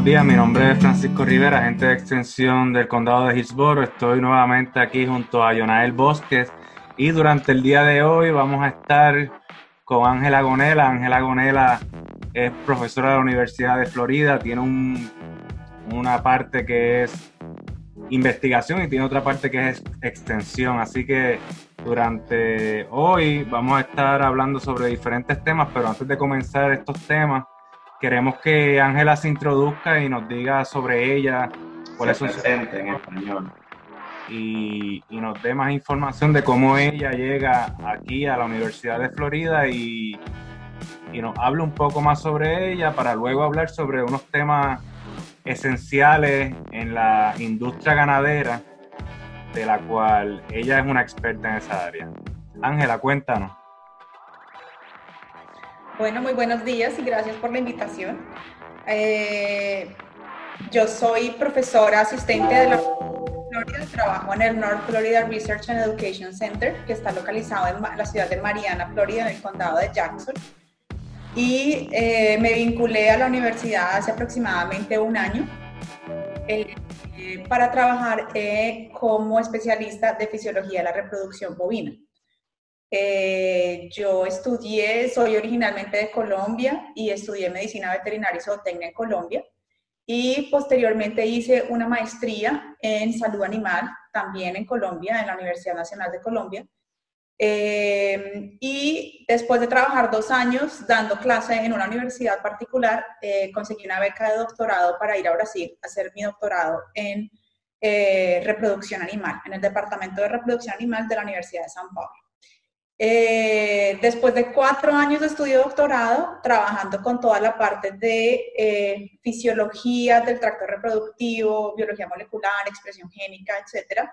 buenos días. Mi nombre es Francisco Rivera, agente de extensión del condado de Hillsborough. Estoy nuevamente aquí junto a Yonael Bosques y durante el día de hoy vamos a estar con Ángela Gonela. Ángela Gonela es profesora de la Universidad de Florida, tiene una parte que es investigación y tiene otra parte que es extensión. Así que durante hoy vamos a estar hablando sobre diferentes temas, pero antes de comenzar estos temas, queremos que Ángela se introduzca y nos diga sobre ella, cuál es su en español. Y, y, nos dé más información de cómo ella llega aquí a la Universidad de Florida y, y nos hable un poco más sobre ella para luego hablar sobre unos temas esenciales en la industria ganadera, de la cual ella es una experta en esa área. Ángela, cuéntanos. Bueno, muy buenos días y gracias por la invitación. Eh, yo soy profesora asistente de la Florida, trabajo en el North Florida Research and Education Center, que está localizado en la ciudad de Mariana, Florida, en el condado de Jackson y eh, me vinculé a la universidad hace aproximadamente un año eh, para trabajar como especialista de fisiología de la reproducción bovina. Yo estudié, soy originalmente de Colombia y estudié medicina veterinaria y zootecnia en Colombia. Y posteriormente hice una maestría en salud animal también en Colombia, en la Universidad Nacional de Colombia. Eh, y después de trabajar dos años dando clase en una universidad particular, eh, conseguí una beca de doctorado para ir a Brasil a hacer mi doctorado en eh, reproducción animal, en el Departamento de Reproducción Animal de la Universidad de San Paulo. después de cuatro años de estudio doctorado, trabajando con toda la parte de fisiología del tracto reproductivo, biología molecular, expresión génica, etc.,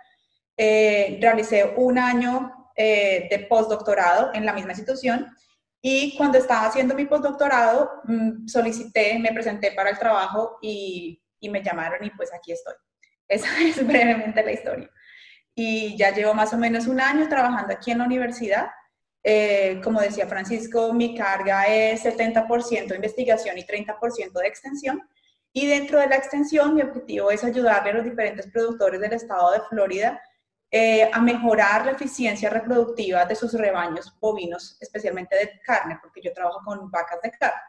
realicé un año eh, de postdoctorado en la misma institución. Y cuando estaba haciendo mi postdoctorado, mm, solicité, me presenté para el trabajo y, y me llamaron y pues aquí estoy. Esa es brevemente la historia. Y ya llevo más o menos un año trabajando aquí en la universidad. Eh, como decía Francisco, mi carga es 70% investigación y 30% de extensión. Y dentro de la extensión, mi objetivo es ayudarle a los diferentes productores del estado de Florida eh, a mejorar la eficiencia reproductiva de sus rebaños bovinos, especialmente de carne, porque yo trabajo con vacas de carne.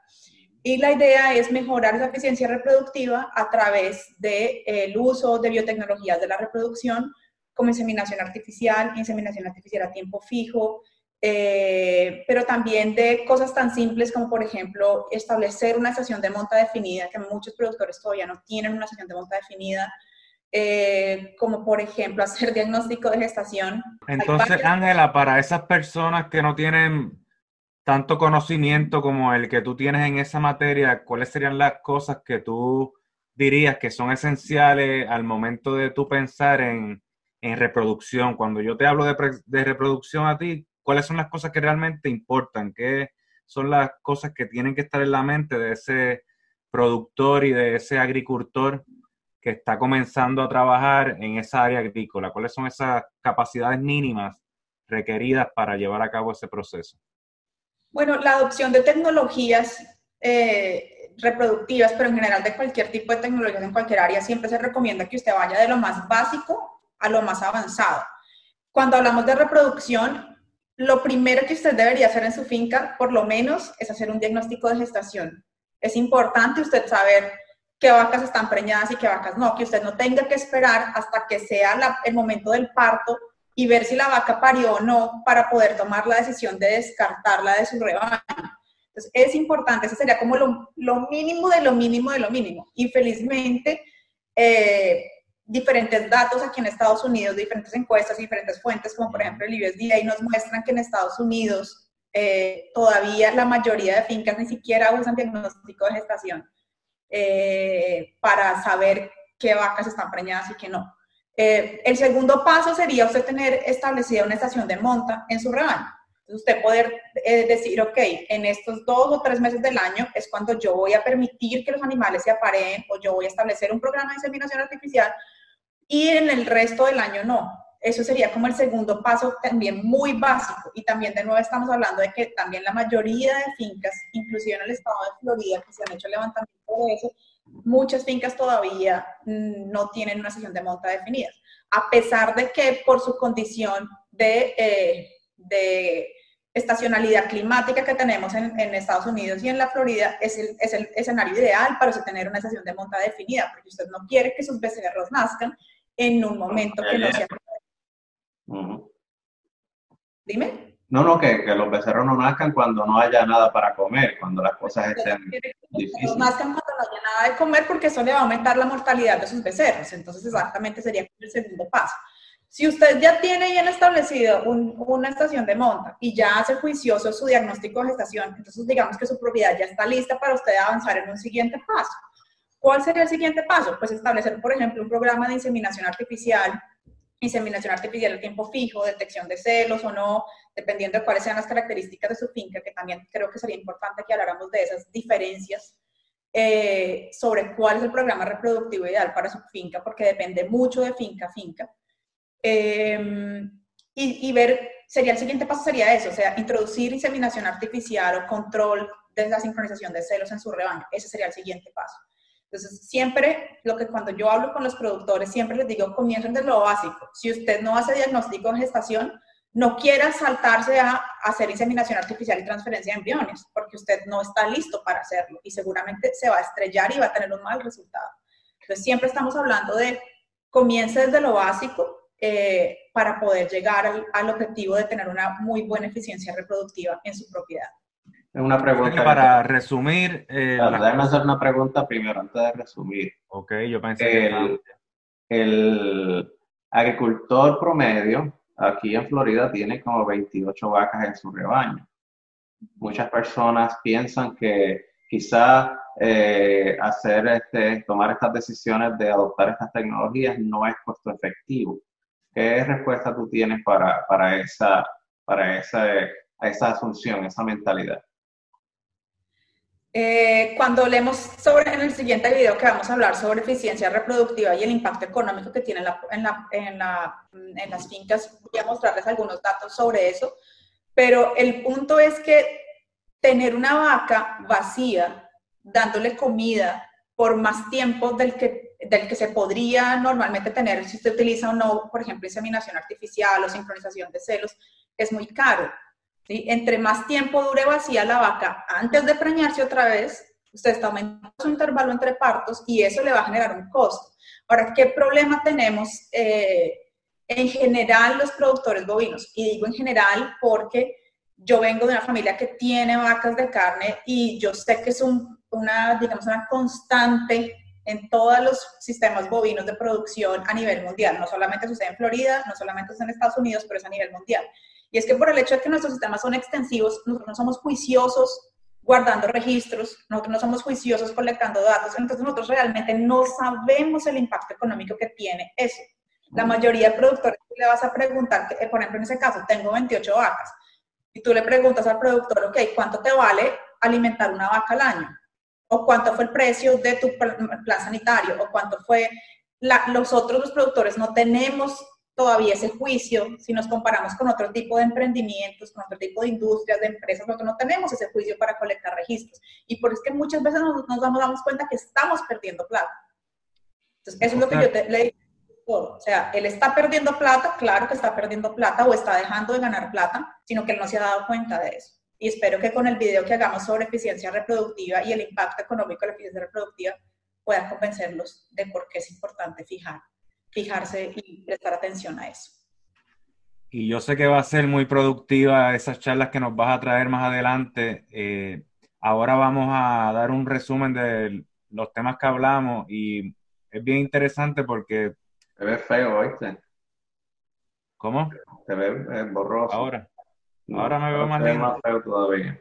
Y la idea es mejorar esa eficiencia reproductiva a través del de, uso de biotecnologías de la reproducción, como inseminación artificial, inseminación artificial a tiempo fijo, eh, pero también de cosas tan simples como, por ejemplo, establecer una estación de monta definida, que muchos productores todavía no tienen una estación de monta definida, eh, como por ejemplo hacer diagnóstico de gestación. Entonces, Ángela, para esas personas que no tienen tanto conocimiento como el que tú tienes en esa materia, ¿cuáles serían las cosas que tú dirías que son esenciales al momento de tú pensar en, en reproducción? Cuando yo te hablo de, de reproducción a ti, ¿cuáles son las cosas que realmente importan? ¿Qué son las cosas que tienen que estar en la mente de ese productor y de ese agricultor que está comenzando a trabajar en esa área agrícola? ¿Cuáles son esas capacidades mínimas requeridas para llevar a cabo ese proceso? Bueno, la adopción de tecnologías eh, reproductivas, pero en general de cualquier tipo de tecnologías en cualquier área, siempre se recomienda que usted vaya de lo más básico a lo más avanzado. Cuando hablamos de reproducción, lo primero que usted debería hacer en su finca, por lo menos, es hacer un diagnóstico de gestación. Es importante usted saber qué vacas están preñadas y qué vacas no, que usted no tenga que esperar hasta que sea el momento del parto y ver si la vaca parió o no para poder tomar la decisión de descartarla de su rebaño. Entonces, es importante, eso sería como lo, mínimo de lo mínimo de lo mínimo. Infelizmente, eh, diferentes datos aquí en Estados Unidos, diferentes encuestas, diferentes fuentes, como por ejemplo el USDA, nos muestran que en Estados Unidos eh, todavía la mayoría de fincas ni siquiera usan diagnóstico de gestación. Eh, para saber qué vacas están preñadas y qué no. Eh, el segundo paso sería usted tener establecida una estación de monta en su rebaño. usted poder eh, decir, ok, en estos dos o tres meses del año es cuando yo voy a permitir que los animales se apareen o yo voy a establecer un programa de inseminación artificial y en el resto del año no. Eso sería como el segundo paso también muy básico. Y también de nuevo estamos hablando de que también la mayoría de fincas, inclusive en el estado de Florida, que se han hecho levantamientos de eso, muchas fincas todavía mm, no tienen una sesión de monta definida, a pesar de que por su condición de, eh, de estacionalidad climática que tenemos en, en, Estados Unidos y en la Florida, es el, es el escenario ideal para tener una sesión de monta definida, porque usted no quiere que sus becerros nazcan en un momento que no sea... Dime. No, no, que, que, los becerros no nazcan cuando no haya nada para comer, cuando las cosas estén difíciles. Nazcan cuando no haya nada de comer porque eso le va a aumentar la mortalidad de sus becerros. Entonces, exactamente sería el segundo paso. Si usted ya tiene bien establecido una estación de monta y ya hace juicioso su diagnóstico de gestación, entonces digamos que su propiedad ya está lista para usted avanzar en un siguiente paso. ¿Cuál sería el siguiente paso? Pues establecer, por ejemplo, un programa de inseminación artificial inseminación artificial a tiempo fijo, detección de celos o no, dependiendo de cuáles sean las características de su finca, que también creo que sería importante que habláramos de esas diferencias eh, sobre cuál es el programa reproductivo ideal para su finca, porque depende mucho de finca a finca. Em, y, y, ver, sería el siguiente paso sería eso, o sea, introducir inseminación artificial o control de la sincronización de celos en su rebaño. Ese sería el siguiente paso. Entonces, siempre, lo que cuando yo hablo con los productores, siempre les digo, comiencen de lo básico. Si usted no hace diagnóstico de gestación, no quiera saltarse a hacer inseminación artificial y transferencia de embriones, porque usted no está listo para hacerlo y seguramente se va a estrellar y va a tener un mal resultado. Entonces, siempre estamos hablando de comience desde lo básico eh, para poder llegar al, al objetivo de tener una muy buena eficiencia reproductiva en su propiedad. Una pregunta. Para resumir. Eh, déjame hacer una pregunta primero antes de resumir. Ok, yo pensé el, que. El agricultor promedio aquí en Florida tiene como 28 vacas en su rebaño. Muchas personas piensan que quizá eh, hacer este, tomar estas decisiones de adoptar estas tecnologías no es costo efectivo. ¿Qué respuesta tú tienes para, para, esa, para esa, esa asunción, esa mentalidad? Eh, cuando leemos sobre, en el siguiente video que vamos a hablar sobre eficiencia reproductiva y el impacto económico que tiene en, la, en, la, en, la, en, las fincas, voy a mostrarles algunos datos sobre eso, pero el punto es que tener una vaca vacía, dándole comida por más tiempo del que, del que se podría normalmente tener si usted utiliza o no, por ejemplo, inseminación artificial o sincronización de celos, es muy caro. Entre más tiempo dure vacía la vaca antes de preñarse otra vez, usted está aumentando su intervalo entre partos y eso le va a generar un costo. Ahora, ¿qué problema tenemos eh, en general los productores bovinos? Y digo en general porque yo vengo de una familia que tiene vacas de carne y yo sé que es una, digamos, una constante en todos los sistemas bovinos de producción a nivel mundial. No solamente sucede en Florida, no solamente sucede en Estados Unidos, pero es a nivel mundial. Y es que por el hecho de que nuestros sistemas son extensivos, nosotros no somos juiciosos guardando registros, nosotros no somos juiciosos colectando datos, entonces nosotros realmente no sabemos el impacto económico que tiene eso. La mayoría de productores le vas a preguntar, eh, por ejemplo, en ese caso, tengo 28 vacas, y tú le preguntas al productor, ok, ¿cuánto te vale alimentar una vaca al año? ¿O cuánto fue el precio de tu plan sanitario? ¿O cuánto fue la, los otros los productores no tenemos todavía ese juicio, si nos comparamos con otro tipo de emprendimientos, con otro tipo de industrias, de empresas, nosotros no tenemos ese juicio para colectar registros. Y por eso es que muchas veces nos, nos damos, cuenta que estamos perdiendo plata. Entonces, eso es lo que yo te, le digo. O sea, él está perdiendo plata, claro que está perdiendo plata o está dejando de ganar plata, sino que él no se ha dado cuenta de eso. Y espero que con el video que hagamos sobre eficiencia reproductiva y el impacto económico de la eficiencia reproductiva pueda convencerlos de por qué es importante fijar fijarse y prestar atención a eso. Y yo sé que va a ser muy productiva esas charlas que nos vas a traer más adelante. Eh, ahora vamos a dar un resumen de los temas que hablamos y es bien interesante porque... Te ves feo, ¿oíste? ¿Cómo? Te ves eh, borroso. Ahora. ahora me veo más lindo. más feo todavía.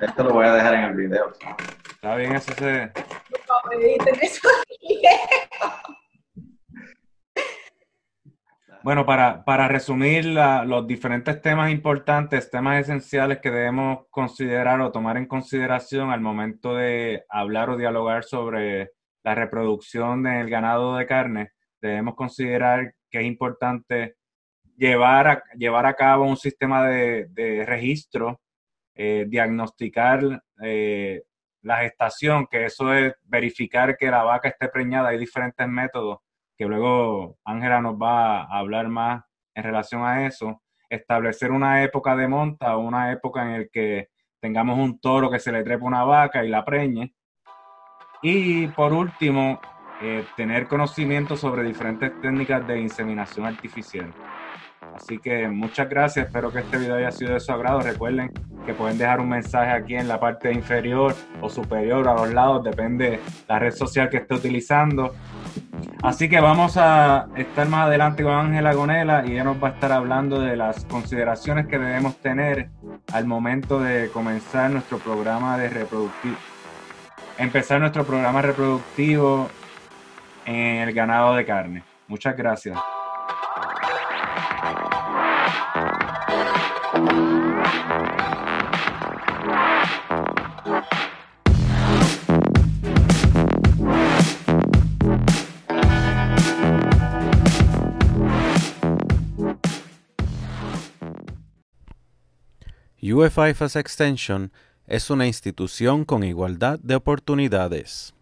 Esto lo voy a dejar en el video. Está bien, eso se... Bueno, para, para resumir los diferentes temas importantes, temas esenciales que debemos considerar o tomar en consideración al momento de hablar o dialogar sobre la reproducción del ganado de carne, debemos considerar que es importante llevar a, llevar a cabo un sistema de, registro, eh, diagnosticar eh, la gestación, que eso es verificar que la vaca esté preñada, hay diferentes métodos que luego Ángela nos va a hablar más en relación a eso. Establecer una época de monta, una época en la que tengamos un toro que se le trepa una vaca y la preñe. Y por último, eh, tener conocimiento sobre diferentes técnicas de inseminación artificial. Así que muchas gracias, espero que este video haya sido de su agrado. Recuerden que pueden dejar un mensaje aquí en la parte inferior o superior a los lados, depende la red social que esté utilizando. Así que vamos a estar más adelante con Ángela Gonela y ella nos va a estar hablando de las consideraciones que debemos tener al momento de comenzar nuestro programa de reproductivo. Empezar nuestro programa reproductivo en el ganado de carne. Muchas gracias. UFIFAS Extension es una institución con igualdad de oportunidades.